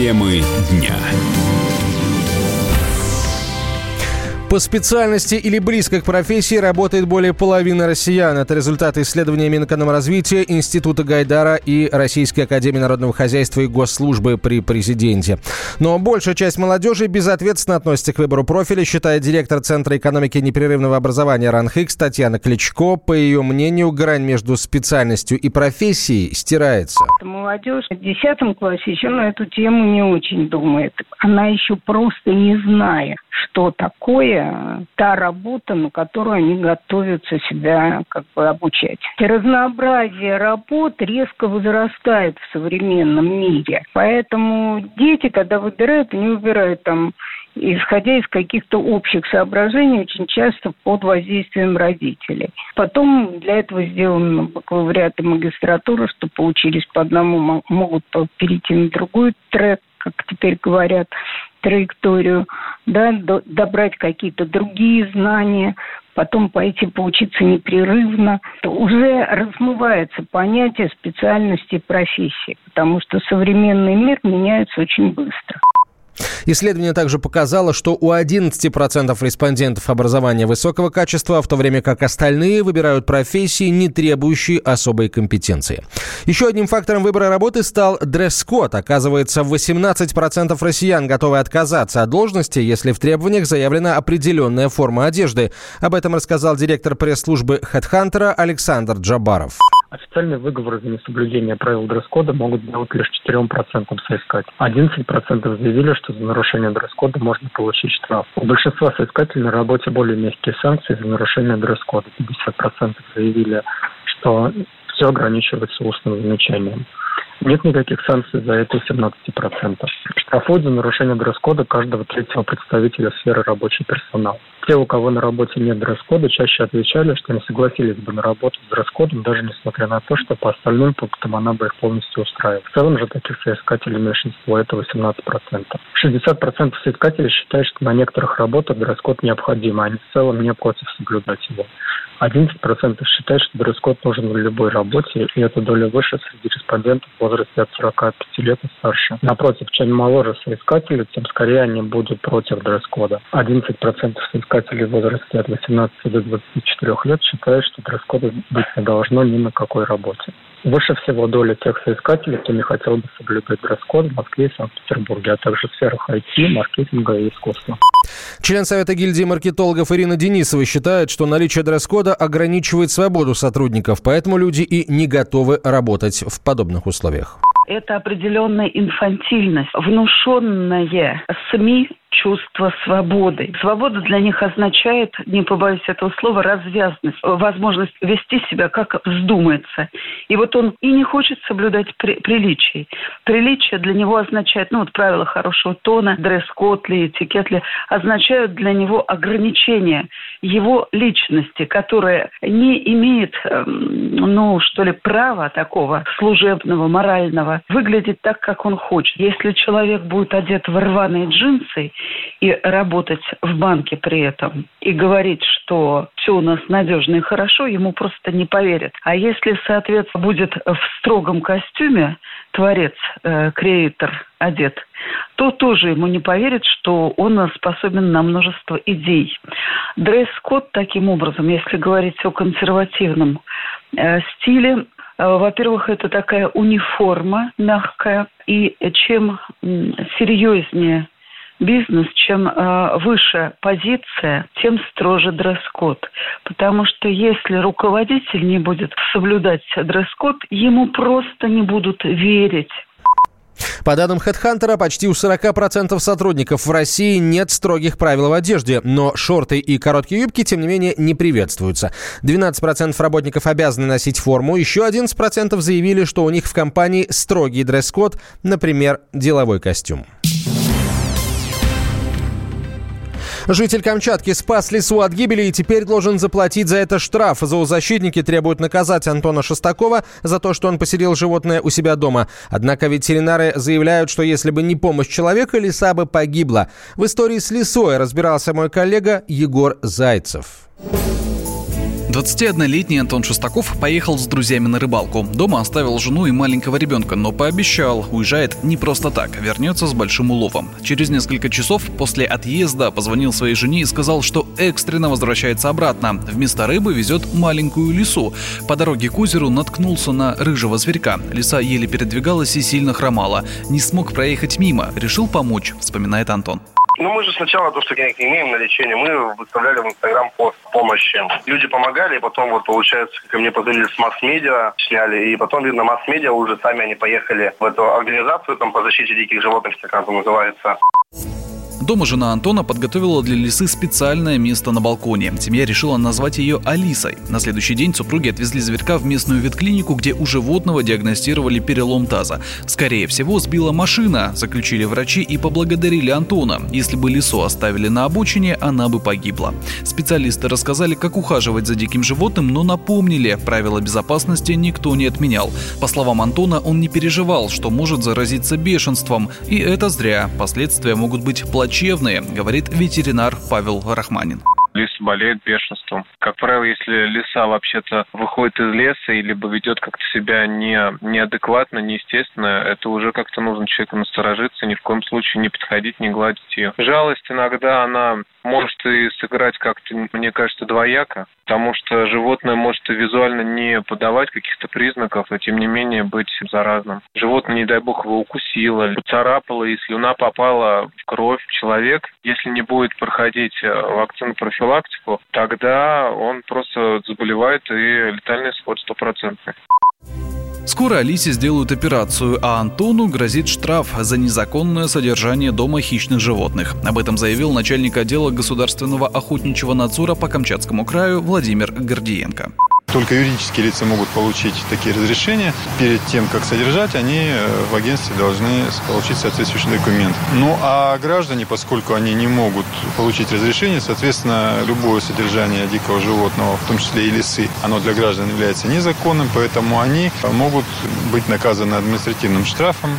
Темы дня. По специальности или близко к профессии работает более половины россиян. Это результаты исследования Минэкономразвития, Института Гайдара и Российской Академии Народного Хозяйства и Госслужбы при президенте. Но большая часть молодежи безответственно относится к выбору профиля, считает директор Центра экономики непрерывного образования РАНХИКС Татьяна Кличко. По ее мнению, грань между специальностью и профессией стирается. Молодежь в 10 классе еще на эту тему не очень думает. Она еще просто не знает, что такое та работа, на которую они готовятся себя как бы обучать. И разнообразие работ резко возрастает в современном мире. Поэтому дети, когда выбирают, они выбирают там исходя из каких-то общих соображений, очень часто под воздействием родителей. Потом для этого сделан бакалавриат и магистратура, что получились по одному, могут перейти на другой трек, как теперь говорят, траекторию, да, добрать какие-то другие знания, потом пойти поучиться непрерывно, то уже размывается понятие специальности и профессии, потому что современный мир меняется очень быстро. Исследование также показало, что у 11% респондентов образования высокого качества, в то время как остальные выбирают профессии, не требующие особой компетенции. Еще одним фактором выбора работы стал дресс-код. Оказывается, 18% россиян готовы отказаться от должности, если в требованиях заявлена определенная форма одежды. Об этом рассказал директор пресс-службы HeadHunter Александр Джабаров. Официальные выговоры за несоблюдение правил дресс-кода могут делать лишь 4% соискателей. 11% заявили, что за нарушение дресс-кода можно получить штраф. У большинства соискателей на работе более мягкие санкции за нарушение дресс-кода. 50% заявили, что все ограничивается устным замечанием. Нет никаких санкций за это 17%. Штрафуют за нарушение дресс-кода каждого третьего представителя сферы рабочий персонал. Те, у кого на работе нет дресс-кода, чаще отвечали, что не согласились бы на работу с дресс-кодом, даже несмотря на то, что по остальным пунктам она бы их полностью устраивала. В целом же таких соискателей меньшинство – это 18%. 60% соискателей считают, что на некоторых работах дресс-код необходим, а они в целом не против соблюдать его. 11% считают, что дресс-код нужен в любой работе, и эта доля выше среди респондентов в возрасте от 45 лет и старше. Напротив, чем моложе соискатели, тем скорее они будут против дресс-кода. 11% соискателей в возрасте от 18 до 24 лет считают, что дресс-кода быть не должно ни на какой работе. Выше всего доля тех соискателей, кто не хотел бы соблюдать дресс-код в Москве и Санкт-Петербурге, а также в сферах IT, маркетинга и искусства. Член Совета гильдии маркетологов Ирина Денисова считает, что наличие дресс-кода ограничивает свободу сотрудников, поэтому люди и не готовы работать в подобных условиях. Это определенная инфантильность, внушенная СМИ чувство свободы. Свобода для них означает, не побоюсь этого слова, развязность, возможность вести себя как вздумается. И вот он и не хочет соблюдать при, приличий. Приличие для него означает, ну вот правила хорошего тона, дресс-код ли, этикет ли, означают для него ограничения его личности, которая не имеет, эм, ну что ли, права такого служебного, морального, выглядеть так, как он хочет. Если человек будет одет в рваные джинсы и работать в банке при этом и говорить, что все у нас надежно и хорошо, ему просто не поверят. А если, соответственно, будет в строгом костюме творец, э, креатор одет, то тоже ему не поверят, что он способен на множество идей. Дресс-код таким образом, если говорить о консервативном э, стиле, э, во-первых, это такая униформа мягкая, и чем серьезнее бизнес, чем э, выше позиция, тем строже дресс-код. Потому что если руководитель не будет соблюдать дресс-код, ему просто не будут верить. По данным HeadHunter, почти у 40% сотрудников в России нет строгих правил в одежде, но шорты и короткие юбки, тем не менее, не приветствуются. 12% работников обязаны носить форму, еще 11% заявили, что у них в компании строгий дресс-код, например, деловой костюм. Житель Камчатки спас лесу от гибели и теперь должен заплатить за это штраф. Зоозащитники требуют наказать Антона Шестакова за то, что он поселил животное у себя дома. Однако ветеринары заявляют, что если бы не помощь человека, лиса бы погибла. В истории с лисой разбирался мой коллега Егор Зайцев. 21-летний Антон Шестаков поехал с друзьями на рыбалку. Дома оставил жену и маленького ребенка, но пообещал, уезжает не просто так, вернется с большим уловом. Через несколько часов после отъезда позвонил своей жене и сказал, что экстренно возвращается обратно. Вместо рыбы везет маленькую лису. По дороге к озеру наткнулся на рыжего зверька. Лиса еле передвигалась и сильно хромала. Не смог проехать мимо, решил помочь, вспоминает Антон. Ну, мы же сначала то, что денег не имеем на лечение, мы выставляли в Инстаграм пост помощи. Люди помогали, и потом вот, получается, ко мне позвонили с масс-медиа, сняли, и потом, видно, масс-медиа уже сами они поехали в эту организацию там по защите диких животных, как она называется. Дома жена Антона подготовила для лисы специальное место на балконе. Семья решила назвать ее Алисой. На следующий день супруги отвезли зверька в местную ветклинику, где у животного диагностировали перелом таза. Скорее всего, сбила машина, заключили врачи и поблагодарили Антона. Если бы лису оставили на обочине, она бы погибла. Специалисты рассказали, как ухаживать за диким животным, но напомнили, правила безопасности никто не отменял. По словам Антона, он не переживал, что может заразиться бешенством. И это зря. Последствия могут быть плачевными плачевные, говорит ветеринар Павел Рахманин. Лис болеет бешенством. Как правило, если лиса вообще-то выходит из леса или ведет как-то себя не, неадекватно, неестественно, это уже как-то нужно человеку насторожиться, ни в коем случае не подходить, не гладить ее. Жалость иногда она может и сыграть как-то, мне кажется, двояко, потому что животное может и визуально не подавать каких-то признаков, но тем не менее быть заразным. Животное, не дай бог, его укусило, поцарапало, и слюна попала в кровь человек. Если не будет проходить э, вакцину профилактику, тогда он просто заболевает и летальный исход стопроцентный. Скоро Алисе сделают операцию, а Антону грозит штраф за незаконное содержание дома хищных животных. Об этом заявил начальник отдела государственного охотничьего надзора по Камчатскому краю Владимир Гордиенко. Только юридические лица могут получить такие разрешения. Перед тем, как содержать, они э, в агентстве должны получить соответствующий документ. Ну а граждане, поскольку они не могут получить разрешение, соответственно, любое содержание дикого животного, в том числе и лисы, оно для граждан является незаконным, поэтому они могут быть наказаны административным штрафом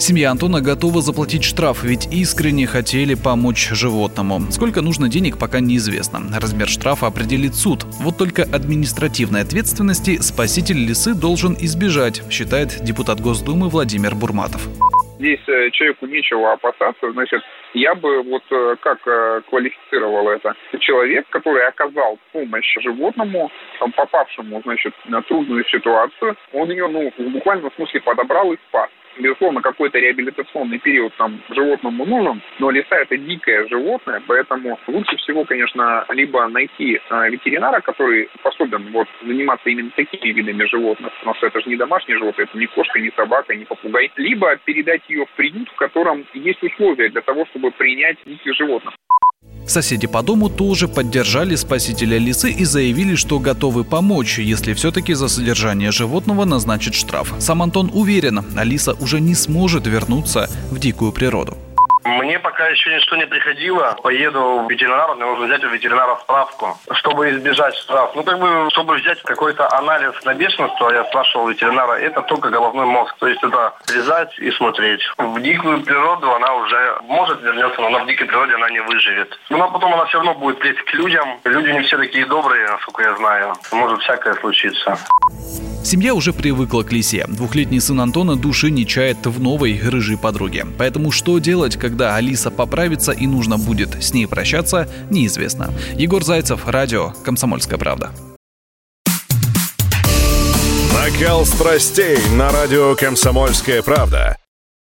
Семья Антона готова заплатить штраф, ведь искренне хотели помочь животному. Сколько нужно денег, пока неизвестно. Размер штрафа определит суд. Вот только административной ответственности спаситель лисы должен избежать, считает депутат Госдумы Владимир Бурматов здесь э, человеку нечего опасаться, значит, я бы вот э, как э, квалифицировал это. Человек, который оказал помощь животному, попавшему, значит, на трудную ситуацию, он ее, ну, в буквальном смысле подобрал и спас безусловно, какой-то реабилитационный период там животному нужен, но лиса это дикое животное, поэтому лучше всего, конечно, либо найти э, ветеринара, который способен вот заниматься именно такими видами животных, потому что это же не домашнее животное, это не кошка, не собака, не попугай, либо передать ее в приют, в котором есть условия для того, чтобы принять диких животных. Соседи по дому тоже поддержали спасителя лисы и заявили, что готовы помочь, если все-таки за содержание животного назначат штраф. Сам Антон уверен, Алиса уже не сможет вернуться в дикую природу. Мне пока еще ничто не приходило. Поеду в ветеринар, мне нужно взять у ветеринара справку, чтобы избежать штраф. Ну, как бы, чтобы взять какой-то анализ на бешенство, я спрашивал ветеринара, это только головной мозг. То есть это лизать и смотреть. В дикую природу она уже может вернется, но она в дикой природе она не выживет. Но ну, потом она все равно будет лезть к людям. Люди не все такие добрые, насколько я знаю. Может всякое случиться. Семья уже привыкла к лисе. Двухлетний сын Антона души не чает в новой рыжей подруге. Поэтому что делать, когда Алиса поправится и нужно будет с ней прощаться, неизвестно. Егор Зайцев, радио «Комсомольская правда». Накал страстей на радио «Комсомольская правда».